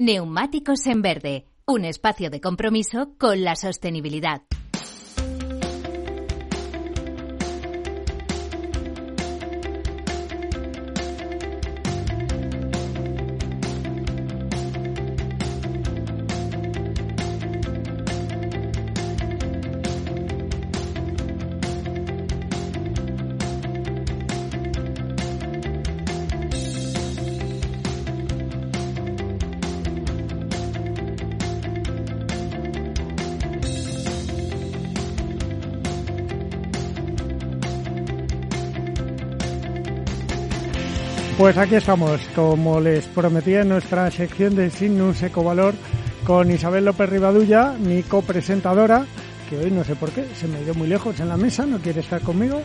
Neumáticos en Verde, un espacio de compromiso con la sostenibilidad. Pues aquí estamos, como les prometía en nuestra sección de Sin un Seco Valor, con Isabel López Rivadulla, mi copresentadora, que hoy no sé por qué, se me dio muy lejos en la mesa, no quiere estar conmigo.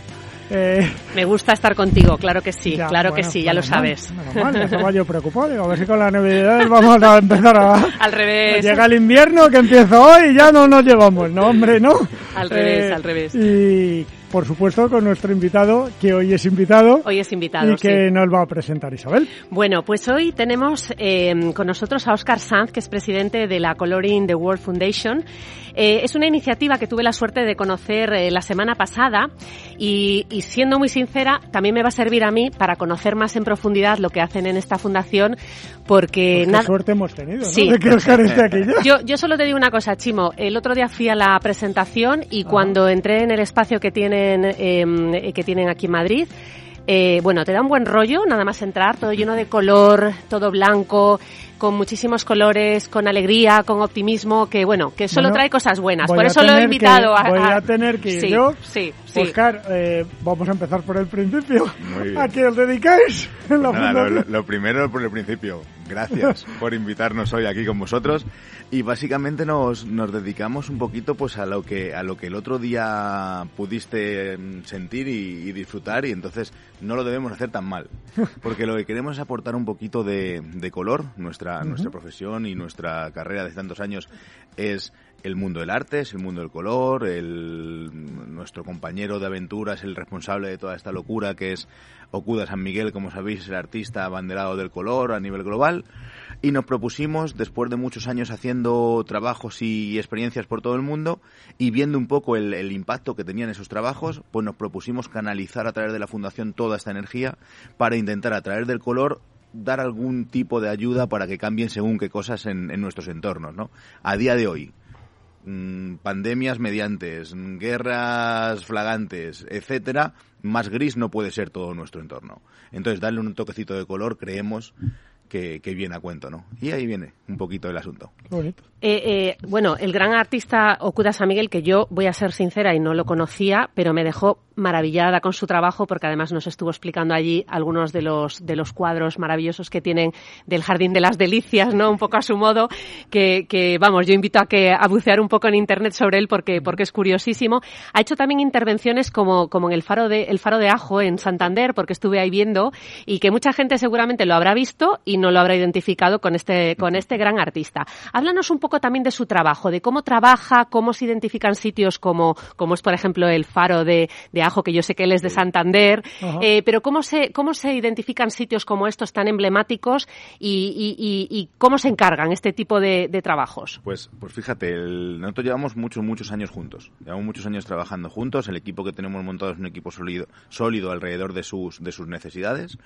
Eh, me gusta estar contigo, claro que sí, claro que sí, ya lo sabes. Mal, estaba yo preocupado, a ver si con la Navidad vamos a empezar a... Al revés. Llega el invierno que empieza hoy y ya no nos llevamos, no hombre, no. Al revés, eh, al revés. Y por supuesto, con nuestro invitado, que hoy es invitado. Hoy es invitado, Y que nos va a presentar Isabel. Bueno, pues hoy tenemos eh, con nosotros a Oscar Sanz, que es presidente de la Coloring the World Foundation. Eh, es una iniciativa que tuve la suerte de conocer eh, la semana pasada y, y, siendo muy sincera, también me va a servir a mí para conocer más en profundidad lo que hacen en esta fundación, porque... Pues qué suerte hemos tenido, Sí. De que Oscar esté aquí ya. Yo, yo solo te digo una cosa, Chimo. El otro día fui a la presentación y cuando entré en el espacio que tienen, eh, que tienen aquí en Madrid, eh, bueno, te da un buen rollo, nada más entrar, todo lleno de color, todo blanco, con muchísimos colores, con alegría, con optimismo, que bueno, que solo Bueno, trae cosas buenas. Por a eso lo he invitado que- a, Voy a- tener que ir sí, yo. Sí, sí. Oscar, eh, vamos a empezar por el principio. Muy bien. ¿A qué os dedicáis Pues nada, lo, lo- lo primero por el principio. Gracias por invitarnos hoy aquí con vosotros. Y básicamente nos, nos dedicamos un poquito pues a lo que a lo que el otro día pudiste mm, sentir y, y disfrutar y entonces no lo debemos hacer tan mal. Porque lo que queremos es aportar un poquito de, de color. Nuestra, nuestra profesión y nuestra carrera de tantos años es el mundo del arte, es el mundo del color, el, nuestro compañero de aventura es el responsable de toda esta locura que es Okuda San Miguel, como sabéis, es el artista abanderado del color a nivel global. Y nos propusimos, después de muchos años haciendo trabajos y experiencias por todo el mundo y viendo un poco el, el impacto que tenían esos trabajos, pues nos propusimos canalizar a través de la Fundación toda esta energía para intentar a través del color dar algún tipo de ayuda para que cambien según qué cosas en, en nuestros entornos, ¿no? A día de hoy, mm, pandemias mediantes, mm, guerras flagantes, etcétera, más gris no puede ser todo nuestro entorno. Entonces, darle un toquecito de color, creemos que, viene a cuento, ¿no? Y ahí viene un poquito el asunto. Eh, eh, bueno, el gran artista Okuda San Miguel, que yo voy a ser sincera y no lo conocía, pero me dejó maravillada con su trabajo porque además nos estuvo explicando allí algunos de los de los cuadros maravillosos que tienen del Jardín de las Delicias, ¿no? Un poco a su modo, que, que vamos, yo invito a que a bucear un poco en internet sobre él porque porque es curiosísimo. Ha hecho también intervenciones como como en el faro de el faro de Ajo en Santander porque estuve ahí viendo y que mucha gente seguramente lo habrá visto y no lo habrá identificado con este con este gran artista. Háblanos un poco también de su trabajo, de cómo trabaja, cómo se identifican sitios como como es por ejemplo el faro de, de Ajo, que yo sé que él es de Santander, eh, pero cómo se cómo se identifican sitios como estos tan emblemáticos y, y- y- y cómo se encargan este tipo de, de trabajos. Pues, pues fíjate, el- nosotros llevamos muchos, muchos años juntos. Llevamos muchos años trabajando juntos. El equipo que tenemos montado es un equipo sólido, sólido alrededor de sus, de sus necesidades.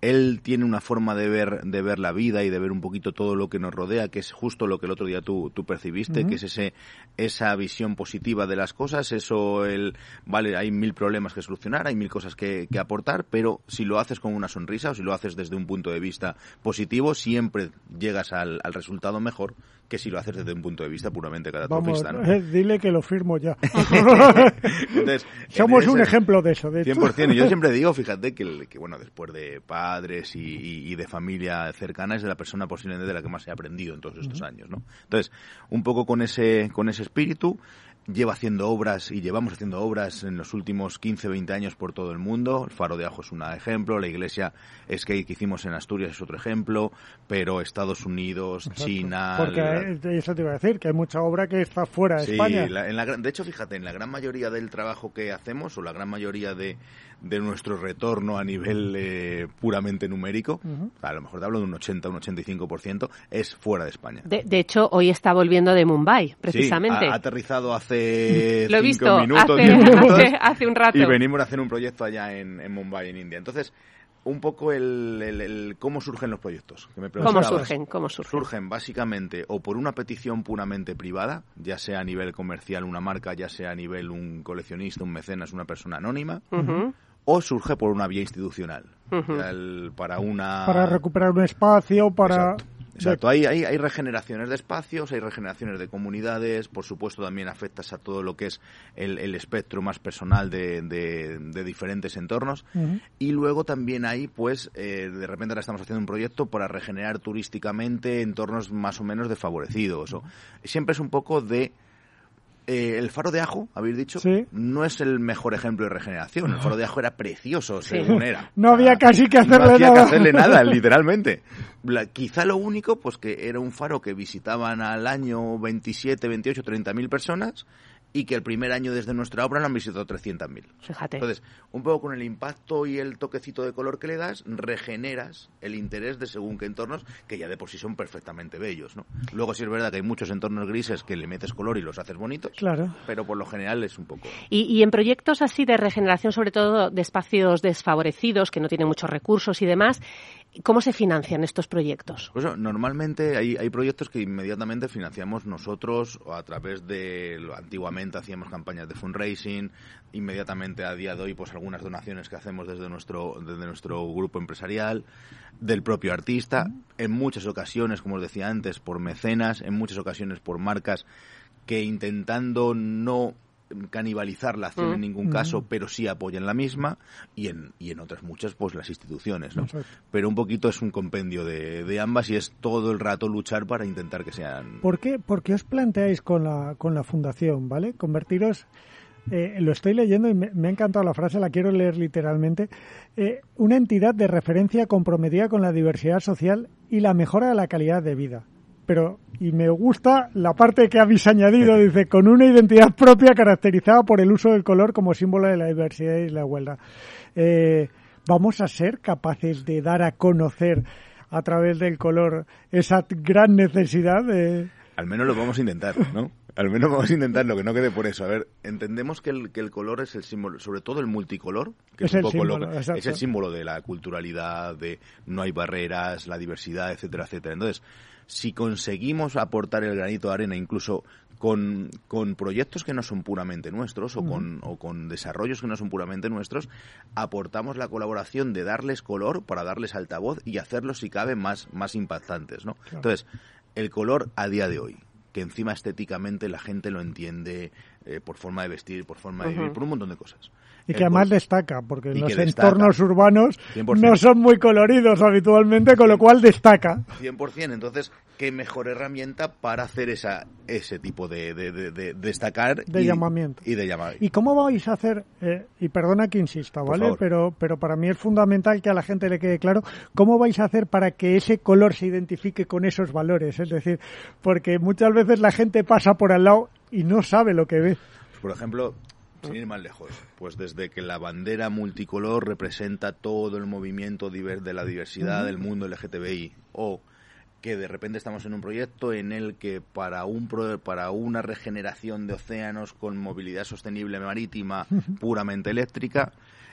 Él tiene una forma de ver, de ver la vida y de ver un poquito todo lo que nos rodea, que es justo lo que el otro día tú, tú percibiste, que es ese, esa visión positiva de las cosas, eso, el, vale, hay mil problemas que solucionar, hay mil cosas que, que aportar, pero si lo haces con una sonrisa o si lo haces desde un punto de vista positivo, siempre llegas al, al resultado mejor que si lo haces desde un punto de vista puramente Vamos, catastrofista, ¿no? eh, dile que lo firmo ya. Entonces, Somos en un ese- ejemplo de eso, de hecho. 100%. Y yo siempre digo, fíjate, que, que bueno, después de padres y, y- y de familia cercana, es de la persona posiblemente de la que más he aprendido en todos estos años, ¿no? Entonces, un poco con ese, con ese espíritu, lleva haciendo obras y llevamos haciendo obras en los últimos 15, 20 años por todo el mundo. El Faro de Ajo es un ejemplo, la iglesia Skate que hicimos en Asturias es otro ejemplo, pero Estados Unidos, China... Porque eso te iba a decir, que hay mucha obra que está fuera de España. de hecho, fíjate, en la gran mayoría del trabajo que hacemos, o la gran mayoría de, de nuestro retorno a nivel eh, puramente numérico, a lo mejor te hablo de un 80, un 85%, es fuera de España. De, hecho, hoy está volviendo de Mumbai, precisamente. ha, aterrizado hace Lo he visto, minutos, hace, un rato. Y venimos a hacer un proyecto allá en, en Mumbai, en India. Entonces, un poco el, cómo surgen los proyectos. ¿Cómo surgen? ¿Cómo surgen? Surgen básicamente o por una petición puramente privada, ya sea a nivel comercial una marca, ya sea a nivel un coleccionista, un mecenas, una persona anónima, o surge por una vía institucional. para una... Para recuperar un espacio, para... Exacto, hay, hay, hay, regeneraciones de espacios, hay regeneraciones de comunidades, por supuesto también afectas a todo lo que es el, el espectro más personal de, de, diferentes entornos. Y luego también hay, pues, eh, de repente ahora estamos haciendo un proyecto para regenerar turísticamente entornos más o menos desfavorecidos. O, siempre es un poco de eh, el faro de Ajo, habéis dicho, no es el mejor ejemplo de regeneración. El faro de Ajo era precioso, según era. No había casi que hacerle no había que hacerle nada, literalmente. quizá lo único, pues que era un faro que visitaban al año 27, 28, 30 mil personas y que el primer año desde nuestra obra lo han visitado 300.000. Fíjate. Entonces, un poco con el impacto y el toquecito de color que le das, regeneras el interés de según qué entornos, que ya de por sí son perfectamente bellos, ¿no? Luego sí es verdad que hay muchos entornos grises que le metes color y los haces bonitos, claro. pero por lo general es un poco... Y, y en proyectos así de regeneración, sobre todo de espacios desfavorecidos, que no tienen muchos recursos y demás, ¿Cómo se financian estos proyectos? Pues normalmente hay, hay, proyectos que inmediatamente financiamos nosotros o a través de antiguamente hacíamos campañas de fundraising, inmediatamente a día de hoy pues algunas donaciones que hacemos desde nuestro desde nuestro grupo empresarial, del propio artista, en muchas ocasiones, como os decía antes, por mecenas, en muchas ocasiones por marcas que intentando no canibalizar la acción en mm. ningún caso, mm. pero sí apoyan la misma y en, y en otras muchas pues las instituciones, ¿no? Pero un poquito es un compendio de, de, ambas y es todo el rato luchar para intentar que sean... ¿Por qué, por qué os planteáis con la, con la fundación, ¿vale? Convertiros... Eh, lo estoy leyendo y me, ha encantado la frase, la quiero leer literalmente. Eh, una entidad de referencia comprometida con la diversidad social y la mejora de la calidad de vida pero y me gusta la parte que habéis añadido, dice, con una identidad propia caracterizada por el uso del color como símbolo de la diversidad y la igualdad. Eh, ¿Vamos a ser capaces de dar a conocer a través del color esa gran necesidad de... Al menos lo vamos a intentar, ¿no? Al menos vamos a intentarlo, que no quede por eso. A ver, entendemos que el, que el color es el símbolo, sobre todo el multicolor, que es, un poco lo, es el símbolo de la culturalidad, de no hay barreras, la diversidad, etcétera, etcétera. Entonces, si conseguimos aportar el granito de arena incluso con, con proyectos que no son puramente nuestros o, con, o con desarrollos que no son puramente nuestros, aportamos la colaboración de darles color para darles altavoz y hacerlos, si cabe, más, más impactantes. ¿no? Entonces, el color a día de hoy, que encima estéticamente la gente lo entiende eh, por forma de vestir, por forma de vivir, por un montón de cosas. Y que además destaca, porque los entornos urbanos no son muy coloridos habitualmente, con lo cual destaca. 100%. Entonces, qué mejor herramienta para hacer esa ese tipo de, de, destacar de llamamiento. y de llamar. Y cómo vais a hacer eh, y perdona que insista vale pero pero para mí es fundamental que a la gente le quede claro cómo vais a hacer para que ese color se identifique con esos valores es decir porque muchas veces la gente pasa por al lado y no sabe lo que ve. Por ejemplo sin ir más lejos, pues desde que la bandera multicolor representa todo el movimiento de la diversidad del mundo LGTBI, o que de repente estamos en un proyecto en el que para un para una regeneración de océanos con movilidad sostenible marítima puramente eléctrica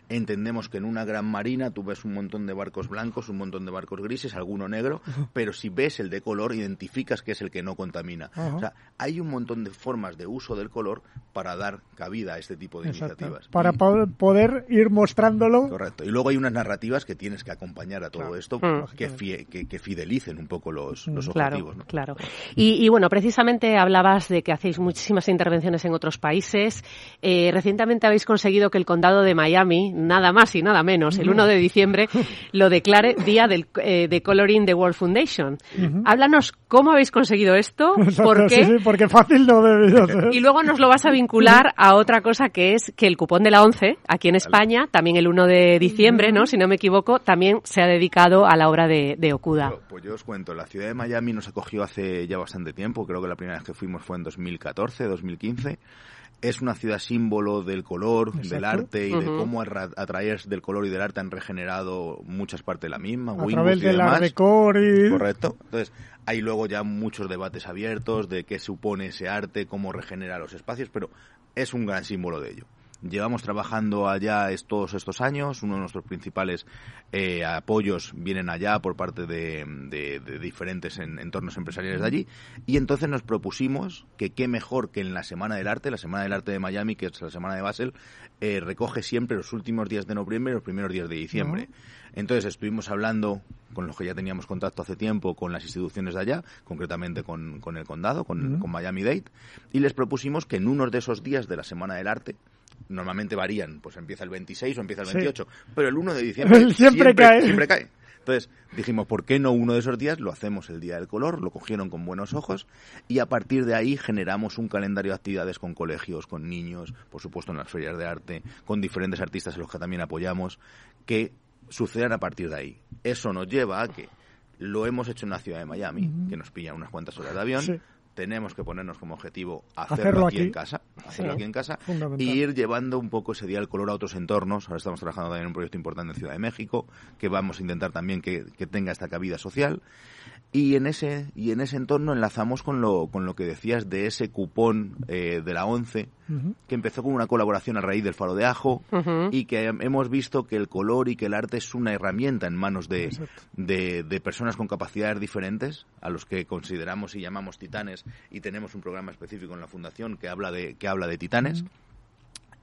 Entendemos que en una gran marina tú ves un montón de barcos blancos, un montón de barcos grises, alguno negro, pero si ves el de color, identificas que es el que no contamina. O sea, hay un montón de formas de uso del color para dar cabida a este tipo de iniciativas. Para poder ir mostrándolo. Correcto. Y luego hay unas narrativas que tienes que acompañar a todo esto mm. que, que, fidelicen un poco los, los objetivos. Claro. Y, bueno, precisamente hablabas de que hacéis muchísimas intervenciones en otros países. Eh, recientemente habéis conseguido que el condado de Miami nada más y nada menos, el 1 de diciembre, lo declare Día del, eh, de Coloring the World Foundation. Háblanos cómo habéis conseguido esto, por qué. Sí, sí, porque fácil no ser. Y luego nos lo vas a vincular a otra cosa que es que el cupón de la 11, aquí en España, también el 1 de diciembre, ¿no? Si no me equivoco, también se ha dedicado a la obra de, de Okuda. Pues, pues yo os cuento, la ciudad de Miami nos acogió hace ya bastante tiempo, creo que la primera vez que fuimos fue en 2014, 2015 es una ciudad símbolo del color, del arte y de cómo a, través del color y del arte han regenerado muchas partes de la misma. A través y... Correcto. Entonces, hay luego ya muchos debates abiertos de qué supone ese arte, cómo regenera los espacios, pero es un gran símbolo de ello. Llevamos trabajando allá todos estos años. Uno de nuestros principales eh, apoyos vienen allá por parte de, diferentes entornos empresariales de allí. Y entonces nos propusimos que qué mejor que en la Semana del Arte, la Semana del Arte de Miami, que es la Semana de Basel, eh, recoge siempre los últimos días de noviembre y los primeros días de diciembre. Entonces estuvimos hablando con los que ya teníamos contacto hace tiempo con las instituciones de allá, concretamente con, el condado, con, con Miami Dade, y les propusimos que en uno de esos días de la Semana del Arte, normalmente varían, pues empieza el 26 o empieza el 28, pero el 1 de diciembre siempre, cae. siempre cae. Entonces dijimos, ¿por qué no uno de esos días lo hacemos el Día del Color? Lo cogieron con buenos ojos y a partir de ahí generamos un calendario de actividades con colegios, con niños, por supuesto en las ferias de arte, con diferentes artistas a los que también apoyamos, que sucedan a partir de ahí. Eso nos lleva a que lo hemos hecho en la ciudad de Miami, que nos pilla unas cuantas horas de avión, tenemos que ponernos como objetivo hacerlo, aquí, en casa, hacerlo aquí en casa y ir llevando un poco ese día el color a otros entornos. Ahora estamos trabajando también en un proyecto importante en Ciudad de México, que vamos a intentar también que, que tenga esta cabida social y en ese y en ese entorno enlazamos con lo con lo que decías de ese cupón eh, de la ONCE que empezó con una colaboración a raíz del faro de ajo y que hemos visto que el color y que el arte es una herramienta en manos de, de, personas con capacidades diferentes a los que consideramos y llamamos titanes. Y tenemos un programa específico en la fundación que habla de que habla de titanes.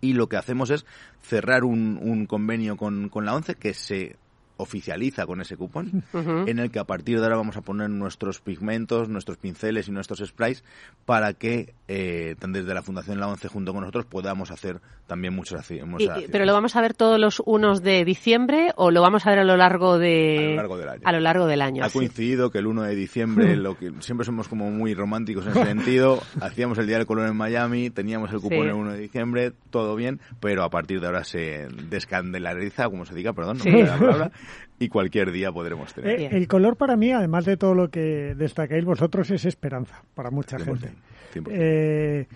Y lo que hacemos es cerrar un, un convenio con, con la ONCE que se oficializa con ese cupón, en el que a partir de ahora vamos a poner nuestros pigmentos, nuestros pinceles y nuestros sprays para que eh, desde la Fundación La Once junto con nosotros podamos hacer también muchas acciones. ¿Pero lo vamos a ver todos los unos de diciembre o lo vamos a ver a lo largo, de... a lo largo del año? A lo largo del año ha coincidido que el 1 de diciembre, lo que siempre somos como muy románticos en ese sentido, hacíamos el Día del Color en Miami, teníamos el cupón el 1 de diciembre, todo bien, pero a partir de ahora se descandelariza, como se diga, perdón, no me la palabra, y cualquier día podremos tener. Eh, el color para mí, además de todo lo que destacáis vosotros, es esperanza para mucha gente. Eh,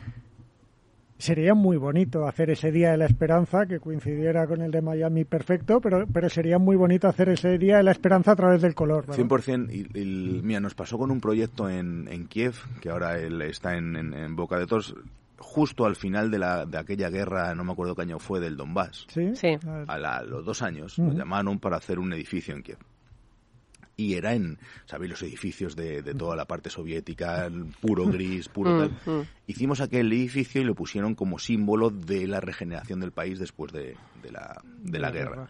sería muy bonito hacer ese Día de la Esperanza que coincidiera con el de Miami perfecto, pero, pero sería muy bonito hacer ese Día de la Esperanza a través del color. 100%. Y, mira, nos pasó con un proyecto en, en Kiev, que ahora él está en, en boca de todos justo al final de, la, de aquella guerra, no me acuerdo qué año fue, del Donbass. Sí. A, los dos años nos llamaron para hacer un edificio en Kiev. Y era en, ¿sabéis? Los edificios de, toda la parte soviética, puro gris, puro tal. Hicimos aquel edificio y lo pusieron como símbolo de la regeneración del país después de, la, de la, guerra.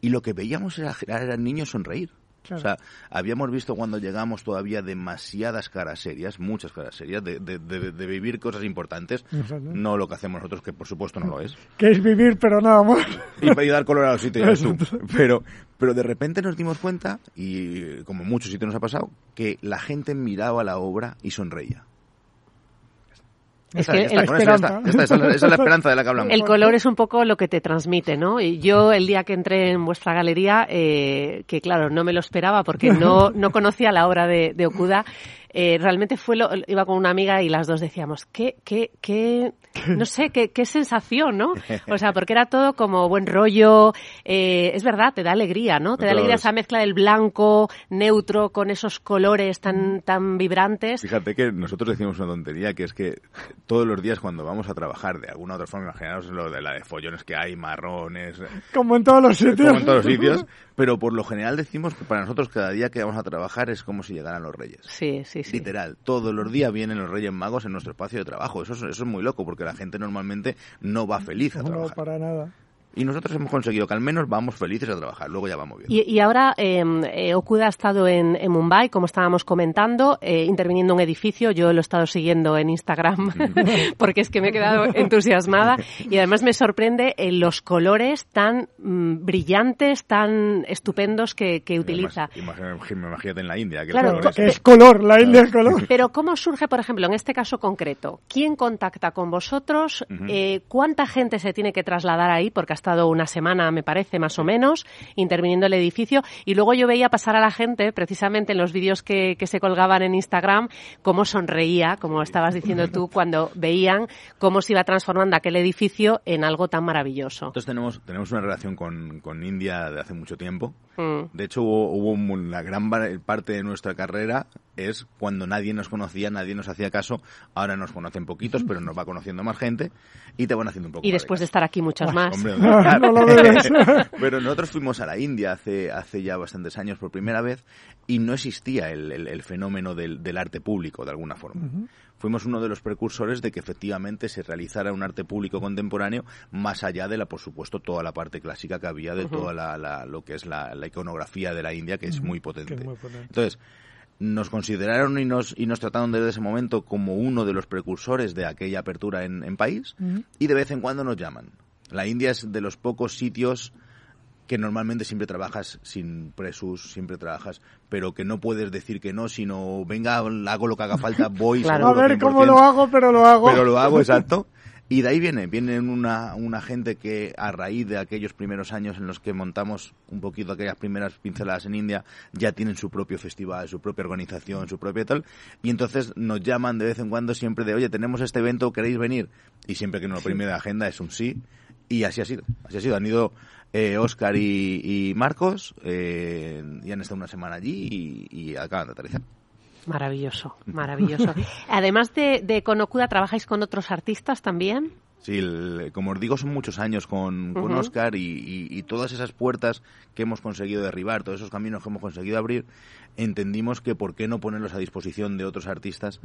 Y lo que veíamos era, eran niños sonreír. O sea, habíamos visto cuando llegamos todavía demasiadas caras serias, muchas caras serias, de, de, vivir cosas importantes, no lo que hacemos nosotros, que por supuesto no lo es. Que es vivir, pero nada más. Y, dar color a los sitios, Pero, pero de repente nos dimos cuenta, y como muchos sitios nos ha pasado, que la gente miraba la obra y sonreía. Esa, es la esperanza de la que hablamos. El color es un poco lo que te transmite, ¿no? Y yo el día que entré en vuestra galería, eh, que claro, no me lo esperaba porque no, no conocía la obra de, de Okuda, eh, realmente fue lo, iba con una amiga y las dos decíamos, qué, qué, qué, no sé, qué, qué sensación, ¿no? O sea, porque era todo como buen rollo, eh, es verdad, te da alegría, ¿no? Te da alegría esa mezcla del blanco, neutro, con esos colores tan, tan vibrantes. Fíjate que nosotros decimos una tontería, que es que todos los días cuando vamos a trabajar de alguna otra forma, imaginaos lo de la de follones que hay, marrones. Como en todos los sitios. Como en todos los sitios, pero por lo general decimos que para nosotros cada día que vamos a trabajar es como si llegaran los reyes. Sí, sí, sí. Literal, todos los días vienen los reyes magos en nuestro espacio de trabajo. Eso es, eso es muy loco porque la gente normalmente no va feliz a trabajar. No, para nada. Y nosotros hemos conseguido que al menos vamos felices a trabajar, luego ya vamos bien. Y, ahora em, eh, Okuda ha estado en, Mumbai, como estábamos comentando, eh, interviniendo en un edificio. Yo lo he estado siguiendo en Instagram porque es que me he quedado entusiasmada. Y además me sorprende eh, los colores tan mm, brillantes, tan estupendos que, utiliza. Imagínate en la India. Que claro, es color, la India es color. Pero ¿cómo surge, por ejemplo, en este caso concreto? ¿Quién contacta con vosotros? Eh, ¿Cuánta gente se tiene que trasladar ahí? Porque estado una semana, me parece, más o menos, interviniendo el edificio. Y luego yo veía pasar a la gente, precisamente en los vídeos que, que se colgaban en Instagram, cómo sonreía, como estabas diciendo tú, cuando veían cómo se iba transformando aquel edificio en algo tan maravilloso. Entonces tenemos, tenemos una relación con, con India de hace mucho tiempo. Mm. De hecho, hubo, hubo la gran parte de nuestra carrera es cuando nadie nos conocía, nadie nos hacía caso. Ahora nos conocen poquitos, pero nos va conociendo más gente y te van haciendo un poco. Y después de estar aquí muchos más. Pero nosotros fuimos a la India hace, hace ya bastantes años por primera vez y no existía el, fenómeno del, arte público, de alguna forma. Fuimos uno de los precursores de que efectivamente se realizara un arte público contemporáneo más allá de la, por supuesto, toda la parte clásica que había de toda la, lo que es la, iconografía de la India, que es muy potente. Entonces, nos consideraron y nos, y nos trataron desde ese momento como uno de los precursores de aquella apertura en, país y de vez en cuando nos llaman. La India es de los pocos sitios que normalmente siempre trabajas sin presus, siempre trabajas, pero que no puedes decir que no, sino venga, hago lo que haga falta, voy. A ver cómo lo hago, pero lo hago. Pero lo hago, exacto. Y de ahí viene, viene una, una gente que a raíz de aquellos primeros años en los que montamos un poquito aquellas primeras pinceladas en India, ya tienen su propio festival, su propia organización, su propio tal, y entonces nos llaman de vez en cuando siempre de, oye, tenemos este evento, ¿queréis venir? Y siempre que nos lo primera agenda es un sí, y así ha sido, así ha sido, han ido eh, Oscar y, Marcos, eh, y han estado una semana allí y, y acaban de aterrizar. Maravilloso, maravilloso. Además de, de ¿trabajáis con otros artistas también? Sí, como os digo, son muchos años con, con Oscar y, y, todas esas puertas que hemos conseguido derribar, todos esos caminos que hemos conseguido abrir, entendimos que por qué no ponerlos a disposición de otros artistas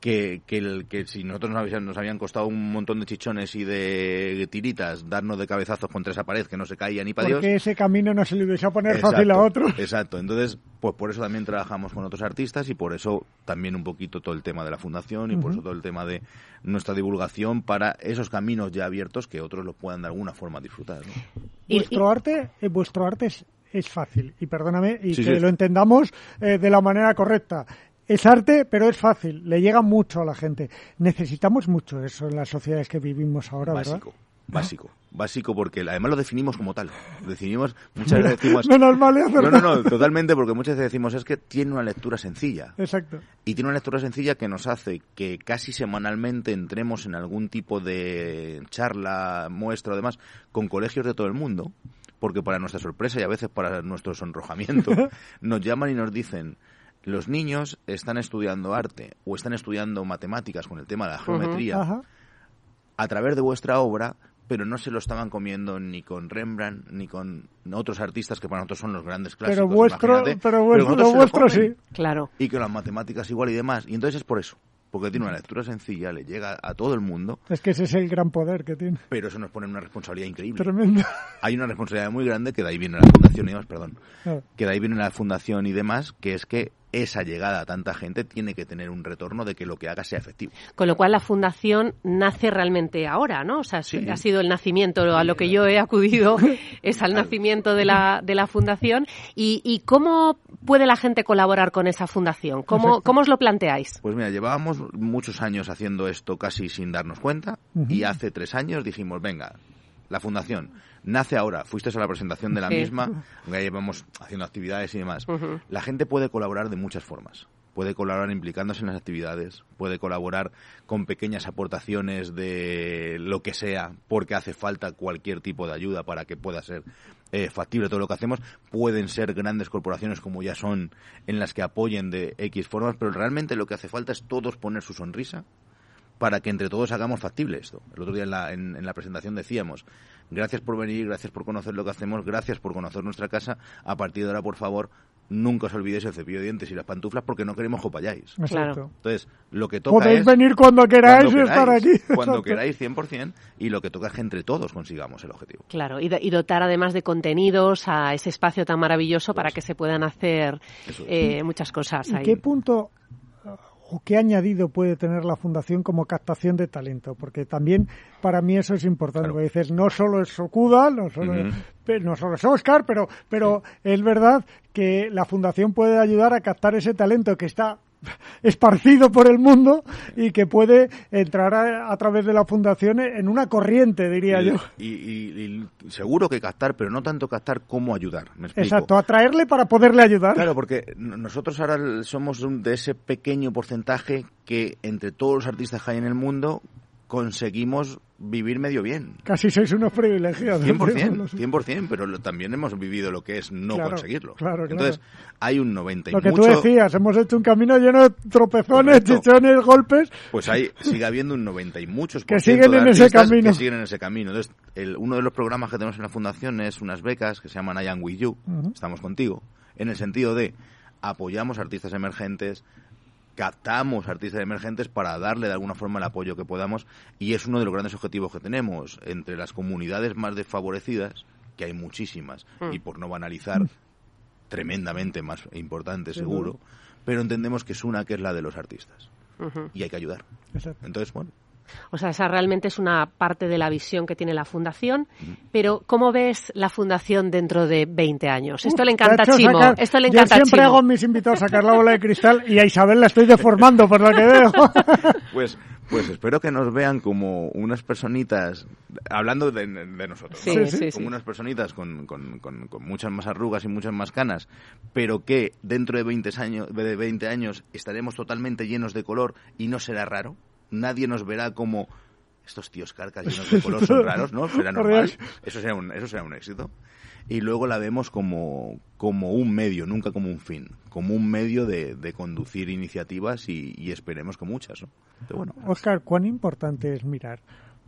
que, que, el, que si nosotros nos habían, nos habían costado un montón de chichones y de tiritas darnos de cabezazos contra esa pared que no se caía ni para Dios. Porque ese camino no se le iba a poner fácil a otro. Exacto, entonces pues por eso también trabajamos con otros artistas y por eso también un poquito todo el tema de la fundación y por eso todo el tema de nuestra divulgación para esos caminos ya abiertos que otros los puedan de alguna forma disfrutar. Vuestro arte, eh, vuestro arte es, es fácil y perdóname y que lo entendamos eh, de la manera correcta es arte, pero es fácil, le llega mucho a la gente. Necesitamos mucho eso en las sociedades que vivimos ahora, básico, Básico, básico, porque además lo definimos como tal. Definimos, muchas veces decimos... no, no, no, no, totalmente, porque muchas veces decimos es que tiene una lectura sencilla. Exacto. Y tiene una lectura sencilla que nos hace que casi semanalmente entremos en algún tipo de charla, muestra o demás con colegios de todo el mundo, porque para nuestra sorpresa y a veces para nuestro sonrojamiento, nos llaman y nos dicen los niños están estudiando arte o están estudiando matemáticas con el tema de la geometría a través de vuestra obra, pero no se lo estaban comiendo ni con Rembrandt ni con otros artistas que para nosotros son los grandes clásicos. Pero vuestro, pero vuestro, sí. Claro. Y que las matemáticas igual y demás. Y entonces es por eso porque tiene una lectura sencilla, le llega a todo el mundo. Es que ese es el gran poder que tiene. Pero eso nos pone una responsabilidad increíble. Tremenda. Hay una responsabilidad muy grande que de ahí viene la fundación y demás, perdón. Ah. Que de ahí viene la fundación y demás, que es que esa llegada a tanta gente tiene que tener un retorno de que lo que haga sea efectivo. Con lo cual la fundación nace realmente ahora, ¿no? O sea, ha sido el nacimiento, a lo que yo he acudido es al nacimiento de la, de la fundación. ¿Y, cómo puede la gente colaborar con esa fundación? ¿Cómo, ¿Cómo os lo planteáis? Pues mira, llevábamos muchos años haciendo esto casi sin darnos cuenta y hace tres años dijimos, venga, la fundación nace ahora. Fuiste a la presentación de la misma, aunque llevamos haciendo actividades y demás. La gente puede colaborar de muchas formas. Puede colaborar implicándose en las actividades, puede colaborar con pequeñas aportaciones de lo que sea, porque hace falta cualquier tipo de ayuda para que pueda ser eh, factible todo lo que hacemos. Pueden ser grandes corporaciones como ya son, en las que apoyen de X formas, pero realmente lo que hace falta es todos poner su sonrisa para que entre todos hagamos factible esto. El otro día en la, en, la presentación decíamos, gracias por venir, gracias por conocer lo que hacemos, gracias por conocer nuestra casa. A partir de ahora, por favor, nunca os olvidéis el cepillo de dientes y las pantuflas porque no queremos que os vayáis. Exacto. Entonces, lo que toca Podéis es... venir cuando queráis cuando y estar aquí. Cuando Exacto. queráis, 100%, y lo que toca es que entre todos consigamos el objetivo. Claro, y, do- y dotar además de contenidos a ese espacio tan maravilloso para que se puedan hacer es. eh, muchas cosas ¿Y ahí. qué punto o qué añadido puede tener la fundación como captación de talento? Porque también para mí eso es importante. Claro. dices, no solo es Okuda, no solo, pe- no solo es Oscar, pero, pero es verdad que la fundación puede ayudar a captar ese talento que está esparcido por el mundo y que puede entrar a, a través de la fundación en una corriente, diría y, yo. y- y- y seguro que captar, pero no tanto captar como ayudar. ¿Me explico? Exacto, atraerle para poderle ayudar. Claro, porque nosotros ahora somos un- de ese pequeño porcentaje que entre todos los artistas que hay en el mundo conseguimos vivir medio bien. Casi sois unos privilegiados. 100%, 100%, pero lo- también hemos vivido lo que es no Claro, conseguirlo. claro, claro. Entonces, hay un 90 y Lo que mucho, tú decías, hemos hecho un camino lleno de tropezones, Correcto. chichones, golpes. pues hay, sigue habiendo un 90 y muchos Que por siguen de en ese camino. Que siguen en ese camino. Entonces, el- uno de los programas que tenemos en la fundación es unas becas que se llaman I Am With You, Ujú. estamos contigo, en el sentido de apoyamos artistas emergentes, captamos artistas emergentes para darle de alguna forma el apoyo que podamos y es uno de los grandes objetivos que tenemos entre las comunidades más desfavorecidas, que hay muchísimas, Mm. y por no banalizar, tremendamente más importante seguro, pero entendemos que es una que es la de los artistas y hay que ayudar. Exacto. Entonces, bueno, O sea, esa realmente es una parte de la visión que tiene la fundación. Pero, ¿cómo ves la fundación dentro de 20 años? Esto le encanta a hecho Chimo. sacar- Esto le Yo encanta a siempre Chimo. hago a mis invitados sacar la bola de cristal y a Isabel la estoy deformando por lo que veo. Pues, pues espero que nos vean como unas personitas, hablando de, de nosotros, Sí, ¿no? sí, sí. como unas personitas con, con- con- con muchas más arrugas y muchas más canas, pero que dentro de 20 años, de 20 años estaremos totalmente llenos de color y no será raro. Nadie nos verá como estos tíos carcas llenos de color son raros, ¿no? Será normal. Eso será un, eso será un éxito. Y luego la vemos como, como un medio, nunca como un fin. Como un medio de, de conducir iniciativas y, y esperemos que muchas, ¿no? Bueno, Oscar, ¿cuán importante es mirar?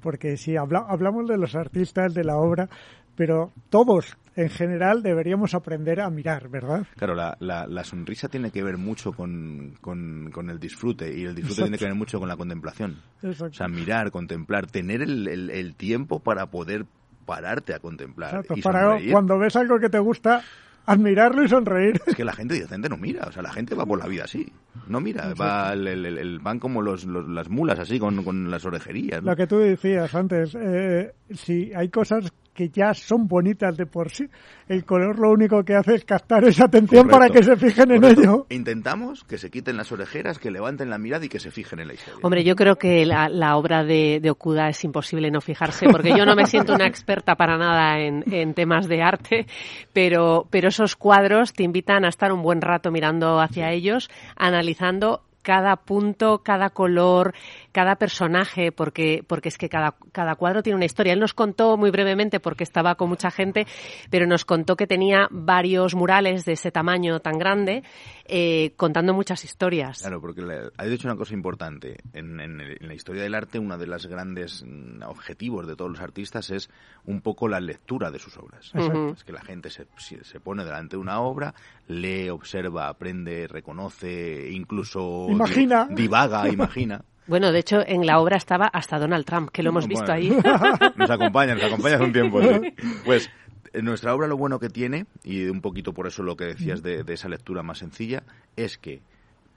Porque si habla- hablamos de los artistas, de la obra, pero todos en general deberíamos aprender a mirar, ¿verdad? Claro, la, la, la sonrisa tiene que ver mucho con, con, con el disfrute y el disfrute Exacto. tiene que ver mucho con la contemplación. Exacto. O sea, mirar, contemplar, tener el, el, el tiempo para poder pararte a contemplar Exacto, y para cuando ves algo que te gusta, admirarlo y sonreír. Es que la gente directamente no mira, o sea, la gente va por la vida así. No mira, va el, el- el- van como los, los- las mulas así, con, con las orejerías. ¿no? Lo que tú decías antes, eh, si hay cosas que ya son bonitas de por sí, el color lo único que hace es captar esa atención Correcto, para que se fijen en ello. Intentamos que se quiten las orejeras, que levanten la mirada y que se fijen en la historia. Hombre, yo creo que la, la obra de, de Okuda es imposible no fijarse, porque yo no me siento una experta para nada en, en temas de arte, pero, pero esos cuadros te invitan a estar un buen rato mirando hacia ellos, analizando cada punto, cada color, cada personaje, porque, porque es que cada, cada cuadro tiene una historia. Él nos contó muy brevemente, porque estaba con mucha gente, pero nos contó que tenía varios murales de ese tamaño tan grande, eh, contando muchas historias. Claro, porque le, ha dicho una cosa importante. En, en en la historia del arte, uno de los grandes mm, objetivos de todos los artistas es un poco la lectura de sus obras. Ujú. Es que la gente se, se pone delante de una obra, lee, observa, aprende, reconoce, incluso Imagina. divaga, imagina. Bueno, de hecho, en la obra estaba hasta Donald Trump, que lo hemos visto Bueno, ahí. Nos acompaña, nos acompaña hace un tiempo. sí. Pues en nuestra obra lo bueno que tiene, y un poquito por eso lo que decías de, de esa lectura más sencilla, es que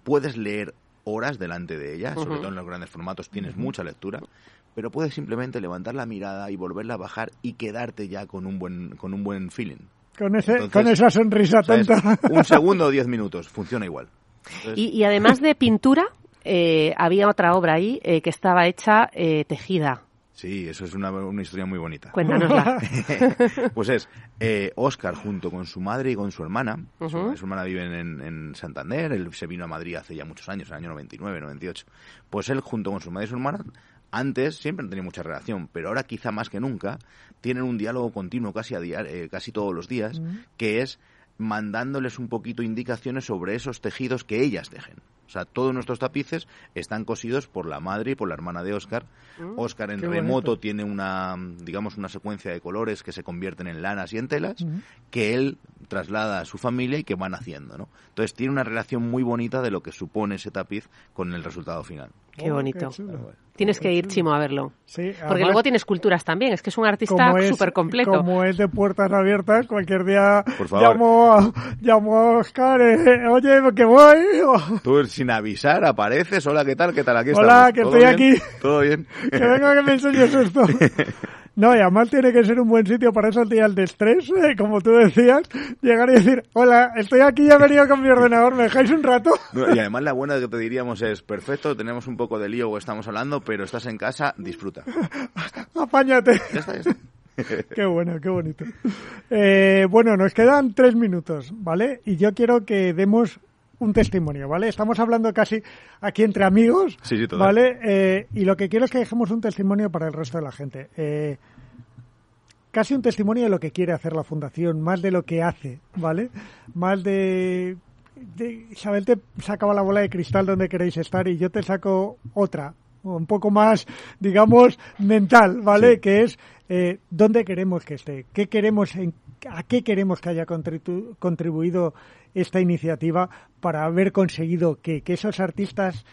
puedes leer horas delante de ella, sobre todo en los grandes formatos tienes mucha lectura, pero puedes simplemente levantar la mirada y volverla a bajar y quedarte ya con un buen, con un buen feeling. Con, ese, Entonces, con esa sonrisa tonta. un segundo o diez minutos, funciona igual. Entonces, Y, y además de pintura, eh, había otra obra ahí eh, que estaba hecha eh, tejida. Sí, eso es una, una historia muy bonita. Cuéntanosla. pues es eh, Oscar junto con su madre y con su hermana. Su, su hermana vive en, en Santander, él se vino a Madrid hace ya muchos años, en el año 99, 98. Pues él junto con su madre y su hermana, antes siempre han tenido mucha relación, pero ahora quizá más que nunca, tienen un diálogo continuo casi, a diar- eh, casi todos los días, que es mandándoles un poquito indicaciones sobre esos tejidos que ellas tejen. O sea, todos nuestros tapices están cosidos por la madre y por la hermana de Oscar. Mm, Oscar en qué remoto bonito. tiene una, digamos, una secuencia de colores que se convierten en lanas y en telas, que él traslada a su familia y que van haciendo, ¿no? Entonces tiene una relación muy bonita de lo que supone ese tapiz con el resultado final. Qué Oh, bonito. chulo. Tienes que ir, Chimo, a verlo. Sí, Porque además, luego tiene esculturas también. Es que es un artista súper completo. Como es de puertas abiertas, cualquier día Por favor. llamo a, llamo a Oscar, eh, oye, que voy. Tú sin avisar apareces, hola, ¿qué tal? ¿Qué tal? Aquí Hola, estamos. que ¿Todo estoy bien? aquí. ¿Todo bien? que venga que me enseñes esto. No, y además tiene que ser un buen sitio para esos días de estrés, eh, como tú decías, llegar y decir, hola, estoy aquí, ya he venido con mi ordenador, ¿me dejáis un rato? No, y además la buena que te diríamos es, perfecto, tenemos un poco de lío o estamos hablando, pero estás en casa, disfruta. Apáñate. Ya está, ya está. Qué bueno, qué bonito. Eh, bueno, nos quedan tres minutos, ¿vale? Y yo quiero que demos un testimonio, ¿vale? Estamos hablando casi aquí entre amigos, Sí, sí. ¿vale? Eh, y lo que quiero es que dejemos un testimonio para el resto de la gente. Eh, casi un testimonio de lo que quiere hacer la fundación, más de lo que hace, ¿vale? Más de, de- Isabel te sacaba la bola de cristal donde queréis estar y yo te saco otra, un poco más, digamos, mental, ¿vale? Sí. Que es eh, dónde queremos que esté, qué queremos, en- a qué queremos que haya contribu- contribuido esta iniciativa para haber conseguido que, que esos artistas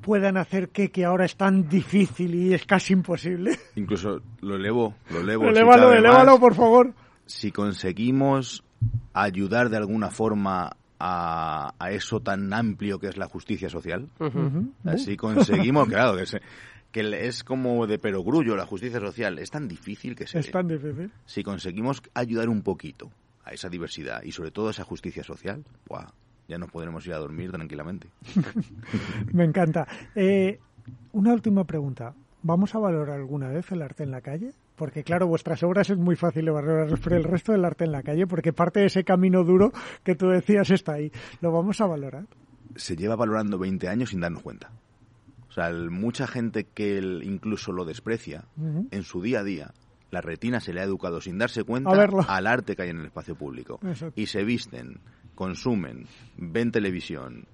puedan hacer que, que ahora es tan difícil y es casi imposible. Incluso lo elevo, lo elevo. si Elévalo, cabe elévalo, por favor. Si conseguimos ayudar de alguna forma a, a eso tan amplio que es la justicia social, Ujú. si conseguimos, claro, que es, que es como de perogrullo la justicia social, es tan difícil que se Es tan difícil. si conseguimos ayudar un poquito a esa diversidad y sobre todo a esa justicia social, ¡buah! ya nos podremos ir a dormir tranquilamente. Me encanta. Eh, una última pregunta. ¿Vamos a valorar alguna vez el arte en la calle? Porque claro, vuestras obras es muy fácil de valorar, pero el resto del arte en la calle, porque parte de ese camino duro que tú decías está ahí. ¿Lo vamos a valorar? Se lleva valorando 20 años sin darnos cuenta. O sea, el- mucha gente que incluso lo desprecia en su día a día, la retina se le ha educado sin darse cuenta al arte que hay en el espacio público. Exacto. Y se visten, consumen, ven televisión,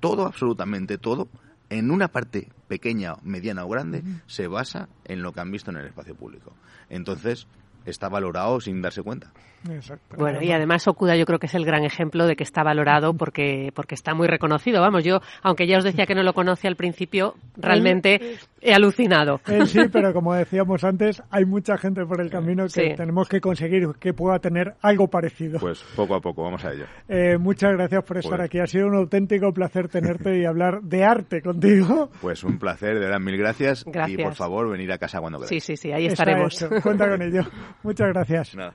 todo, absolutamente todo, en una parte pequeña, mediana o grande, se basa en lo que han visto en el espacio público. Entonces, está valorado sin darse cuenta. Exacto. Bueno, y además Okuda yo creo que es el gran ejemplo de que está valorado porque, porque está muy reconocido. Vamos, yo, aunque ya os decía que no lo conoce al principio, realmente he alucinado. Eh, sí, pero como decíamos antes, hay mucha gente por el camino que Sí. tenemos que conseguir que pueda tener algo parecido. Pues poco a poco, vamos a ello. Eh, muchas gracias por estar Pues- aquí. Ha sido un auténtico placer tenerte y hablar de arte contigo. Pues un placer, de verdad, mil gracias. Gracias. Y por favor, venir a casa cuando Sí, queráis. sí, sí, ahí Está estaremos. hecho. Cuenta con ello. Muchas gracias. Nada.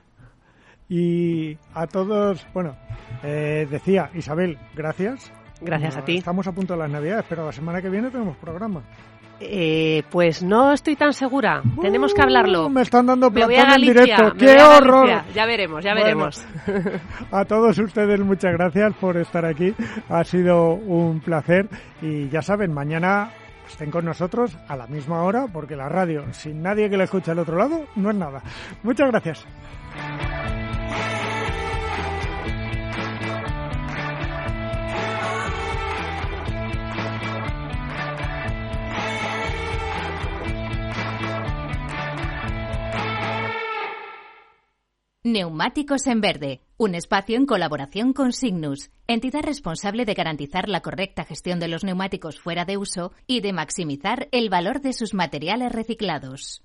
Y a todos, bueno, eh, decía Isabel, gracias. Gracias a ti. Estamos a punto de las Navidades, pero la semana que viene tenemos programa. Eh, pues no estoy tan segura. Tenemos que hablarlo. Uh, me están dando plantón en Galicia. directo. ¡Qué horror! Ya veremos, ya Bueno. veremos. A todos ustedes muchas gracias por estar aquí. Ha sido un placer y ya saben, mañana estén con nosotros a la misma hora porque la radio sin nadie que la escuche al otro lado no es nada. Muchas gracias. Neumáticos en Verde, un espacio en colaboración con Signus, entidad responsable de garantizar la correcta gestión de los neumáticos fuera de uso y de maximizar el valor de sus materiales reciclados.